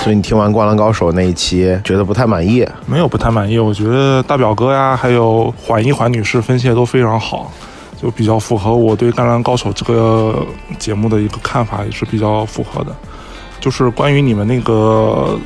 所以你听完《灌篮高手》那一期，觉得不太满意？没有不太满意，我觉得大表哥呀，还有缓一缓女士分析的都非常好，就比较符合我对《灌篮高手》这个节目的一个看法，也是比较符合的。就是关于你们那个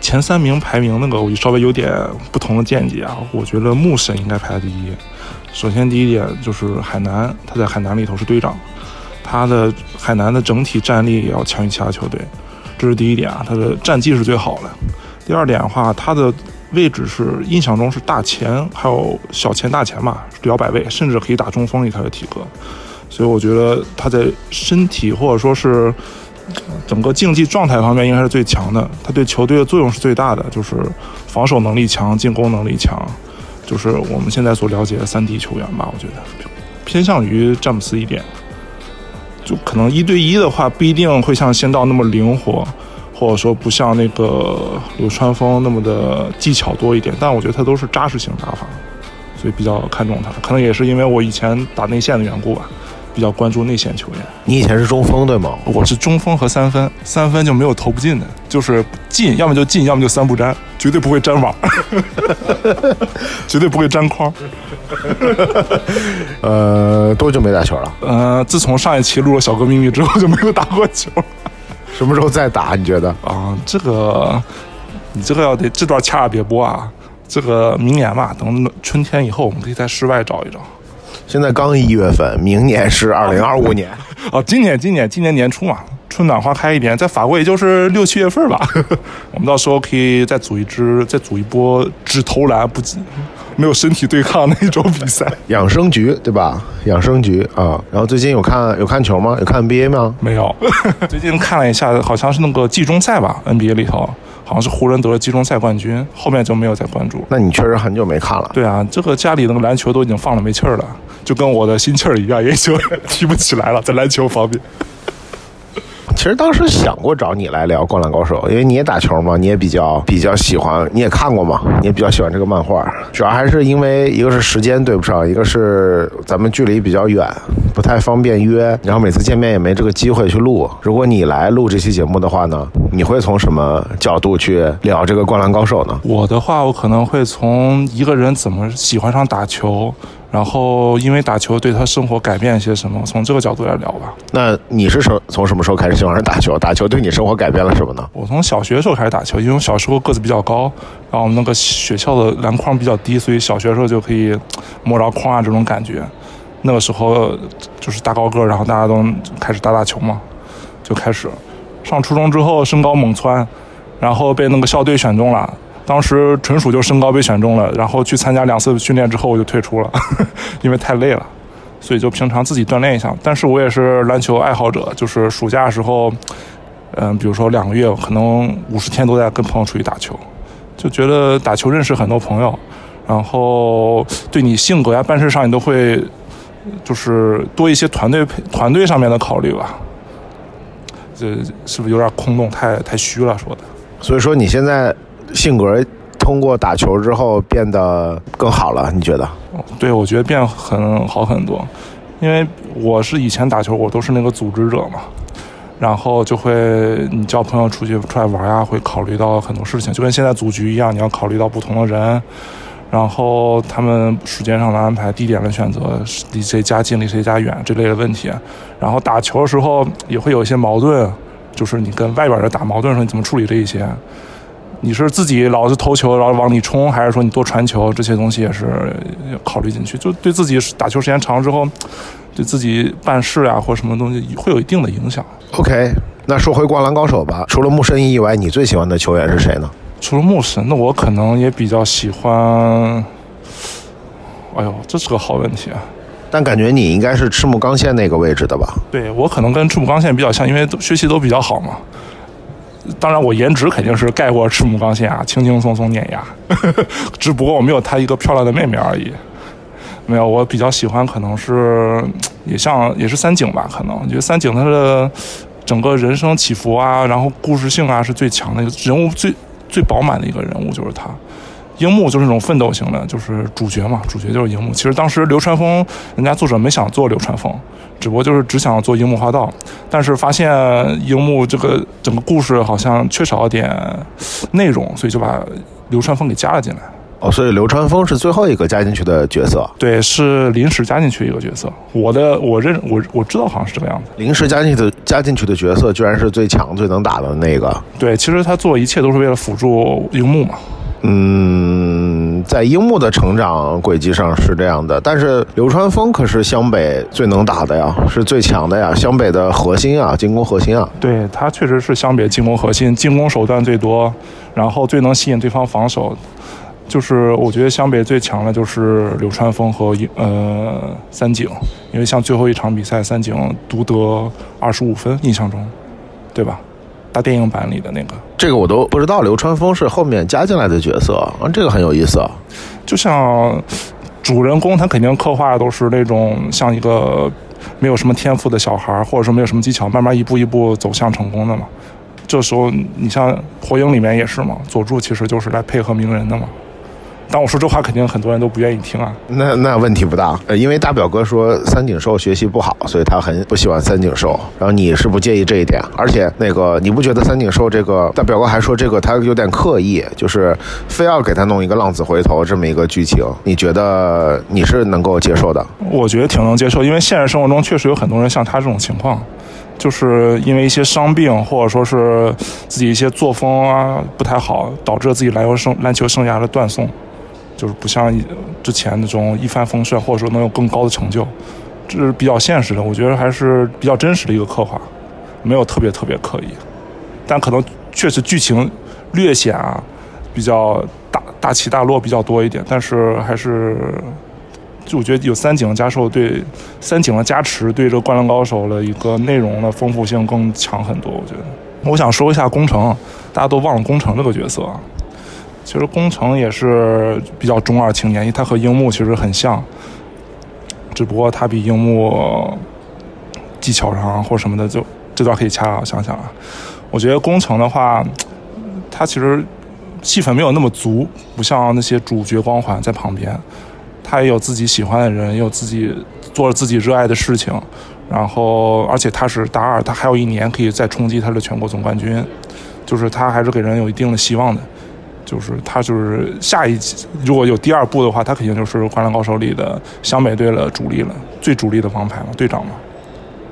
前三名排名那个，我就稍微有点不同的见解啊。我觉得木神应该排在第一。首先第一点就是海南，他在海南里头是队长，他的海南的整体战力也要强于其他球队。这是第一点啊，他的战绩是最好的。第二点的话，他的位置是印象中是大前，还有小前大前吧，摇摆位，甚至可以打中锋以他的体格。所以我觉得他在身体或者说是整个竞技状态方面应该是最强的。他对球队的作用是最大的，就是防守能力强，进攻能力强，就是我们现在所了解的三 D 球员吧。我觉得偏向于詹姆斯一点。就可能一对一的话，不一定会像仙道那么灵活，或者说不像那个流川枫那么的技巧多一点。但我觉得他都是扎实型打法，所以比较看重他。可能也是因为我以前打内线的缘故吧，比较关注内线球员。你以前是中锋对吗？我是中锋和三分，三分就没有投不进的，就是进，要么就进，要么就三不沾，绝对不会沾网，绝对不会沾框。呃，多久没打球了？呃，自从上一期录了小哥秘密之后就没有打过球。什么时候再打？你觉得？啊，这个你这个要得这段掐了别播啊。这个明年吧，等春天以后，我们可以在室外找一找。现在刚一月份，明年是二零二五年。哦，今年今年今年年初嘛，春暖花开一点，在法国也就是六七月份吧。我们到时候可以再组一支，再组一波只投篮不没有身体对抗那种比赛。养生局对吧？养生局啊。然后最近有看有看球吗？有看 NBA 吗？没有。最近看了一下，好像是那个季中赛吧，NBA 里头。好像是湖人得了季中赛冠军，后面就没有再关注。那你确实很久没看了。对啊，这个家里那个篮球都已经放了没气儿了，就跟我的心气儿一样，也就提不起来了，在篮球方面。其实当时想过找你来聊《灌篮高手》，因为你也打球嘛，你也比较比较喜欢，你也看过嘛，你也比较喜欢这个漫画。主要还是因为一个是时间对不上，一个是咱们距离比较远，不太方便约，然后每次见面也没这个机会去录。如果你来录这期节目的话呢，你会从什么角度去聊这个《灌篮高手》呢？我的话，我可能会从一个人怎么喜欢上打球。然后，因为打球对他生活改变一些什么？从这个角度来聊吧。那你是从从什么时候开始喜欢上打球？打球对你生活改变了什么呢？我从小学的时候开始打球，因为我小时候个子比较高，然后我们那个学校的篮筐比较低，所以小学的时候就可以摸着筐啊这种感觉。那个时候就是大高个，然后大家都开始打打球嘛，就开始。上初中之后身高猛蹿，然后被那个校队选中了。当时纯属就身高被选中了，然后去参加两次训练之后我就退出了，因为太累了，所以就平常自己锻炼一下。但是我也是篮球爱好者，就是暑假的时候，嗯，比如说两个月，可能五十天都在跟朋友出去打球，就觉得打球认识很多朋友，然后对你性格呀、办事上你都会，就是多一些团队团队上面的考虑吧。这是不是有点空洞？太太虚了说的。所以说你现在。性格通过打球之后变得更好了，你觉得？对，我觉得变很好很多，因为我是以前打球，我都是那个组织者嘛，然后就会你叫朋友出去出来玩呀，会考虑到很多事情，就跟现在组局一样，你要考虑到不同的人，然后他们时间上的安排、地点的选择、离谁家近、离谁家远这类的问题，然后打球的时候也会有一些矛盾，就是你跟外边人打矛盾的时候，你怎么处理这一些？你是自己老是投球，然后往里冲，还是说你多传球？这些东西也是要考虑进去。就对自己打球时间长之后，对自己办事啊或什么东西会有一定的影响。OK，那说回灌篮高手吧。除了木神以外，你最喜欢的球员是谁呢？除了木神，那我可能也比较喜欢。哎呦，这是个好问题啊！但感觉你应该是赤木刚宪那个位置的吧？对我可能跟赤木刚宪比较像，因为学习都比较好嘛。当然，我颜值肯定是盖过赤木刚宪啊，轻轻松松碾压。只不过我没有她一个漂亮的妹妹而已。没有，我比较喜欢，可能是也像也是三井吧。可能我觉得三井他的整个人生起伏啊，然后故事性啊是最强的，人物最最饱满的一个人物就是他。樱木就是那种奋斗型的，就是主角嘛，主角就是樱木。其实当时流川枫人家作者没想做流川枫，只不过就是只想做樱木花道，但是发现樱木这个整个故事好像缺少点内容，所以就把流川枫给加了进来。哦，所以流川枫是最后一个加进去的角色，对，是临时加进去一个角色。我的我认我我知道好像是这个样子。临时加进去的加进去的角色，居然是最强、最能打的那个。对，其实他做一切都是为了辅助樱木嘛。嗯，在樱木的成长轨迹上是这样的，但是流川枫可是湘北最能打的呀，是最强的呀，湘北的核心啊，进攻核心啊。对他确实是湘北进攻核心，进攻手段最多，然后最能吸引对方防守。就是我觉得湘北最强的就是流川枫和呃三井，因为像最后一场比赛，三井独得二十五分，印象中，对吧？大电影版里的那个，这个我都不知道。流川枫是后面加进来的角色啊，这个很有意思。就像主人公，他肯定刻画的都是那种像一个没有什么天赋的小孩，或者说没有什么技巧，慢慢一步一步走向成功的嘛。这时候，你像火影里面也是嘛，佐助其实就是来配合鸣人的嘛。但我说这话，肯定很多人都不愿意听啊。那那问题不大，呃，因为大表哥说三井寿学习不好，所以他很不喜欢三井寿。然后你是不介意这一点，而且那个你不觉得三井寿这个大表哥还说这个他有点刻意，就是非要给他弄一个浪子回头这么一个剧情，你觉得你是能够接受的？我觉得挺能接受，因为现实生活中确实有很多人像他这种情况，就是因为一些伤病或者说是自己一些作风啊不太好，导致自己篮球生篮球生涯的断送。就是不像之前那种一帆风顺，或者说能有更高的成就，这是比较现实的。我觉得还是比较真实的一个刻画，没有特别特别刻意，但可能确实剧情略显啊，比较大大起大落比较多一点。但是还是，就我觉得有三井加寿对三井的加持，对这个《灌篮高手》的一个内容的丰富性更强很多。我觉得，我想说一下宫城，大家都忘了宫城这个角色。其实宫城也是比较中二青年，因为他和樱木其实很像，只不过他比樱木技巧上或什么的，就这段可以掐啊，想想啊。我觉得宫城的话，他其实戏份没有那么足，不像那些主角光环在旁边，他也有自己喜欢的人，也有自己做了自己热爱的事情，然后而且他是大二，他还有一年可以再冲击他的全国总冠军，就是他还是给人有一定的希望的。就是他，就是下一集如果有第二部的话，他肯定就是《灌篮高手》里的湘北队的主力了，最主力的王牌嘛，队长嘛。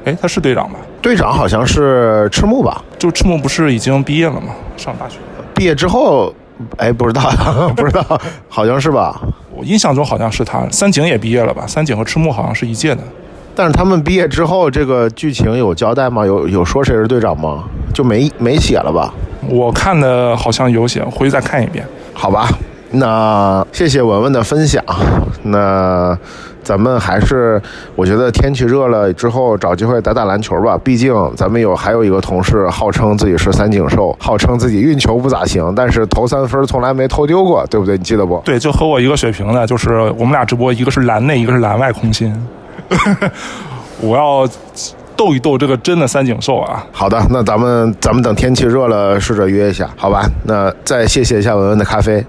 哎，他是队长吧？队长好像是赤木吧？就赤木不是已经毕业了吗？上大学。毕业之后，哎，不知道，不知道，好像是吧？我印象中好像是他。三井也毕业了吧？三井和赤木好像是一届的。但是他们毕业之后，这个剧情有交代吗？有有说谁是队长吗？就没没写了吧？我看的好像有写，回去再看一遍。好吧，那谢谢文文的分享。那咱们还是，我觉得天气热了之后，找机会打打篮球吧。毕竟咱们有还有一个同事，号称自己是三井寿，号称自己运球不咋行，但是投三分从来没投丢过，对不对？你记得不？对，就和我一个水平的，就是我们俩直播，一个是篮内，一个是篮外空心。我要逗一逗这个真的三井寿啊！好的，那咱们咱们等天气热了，试着约一下，好吧？那再谢谢一下文文的咖啡。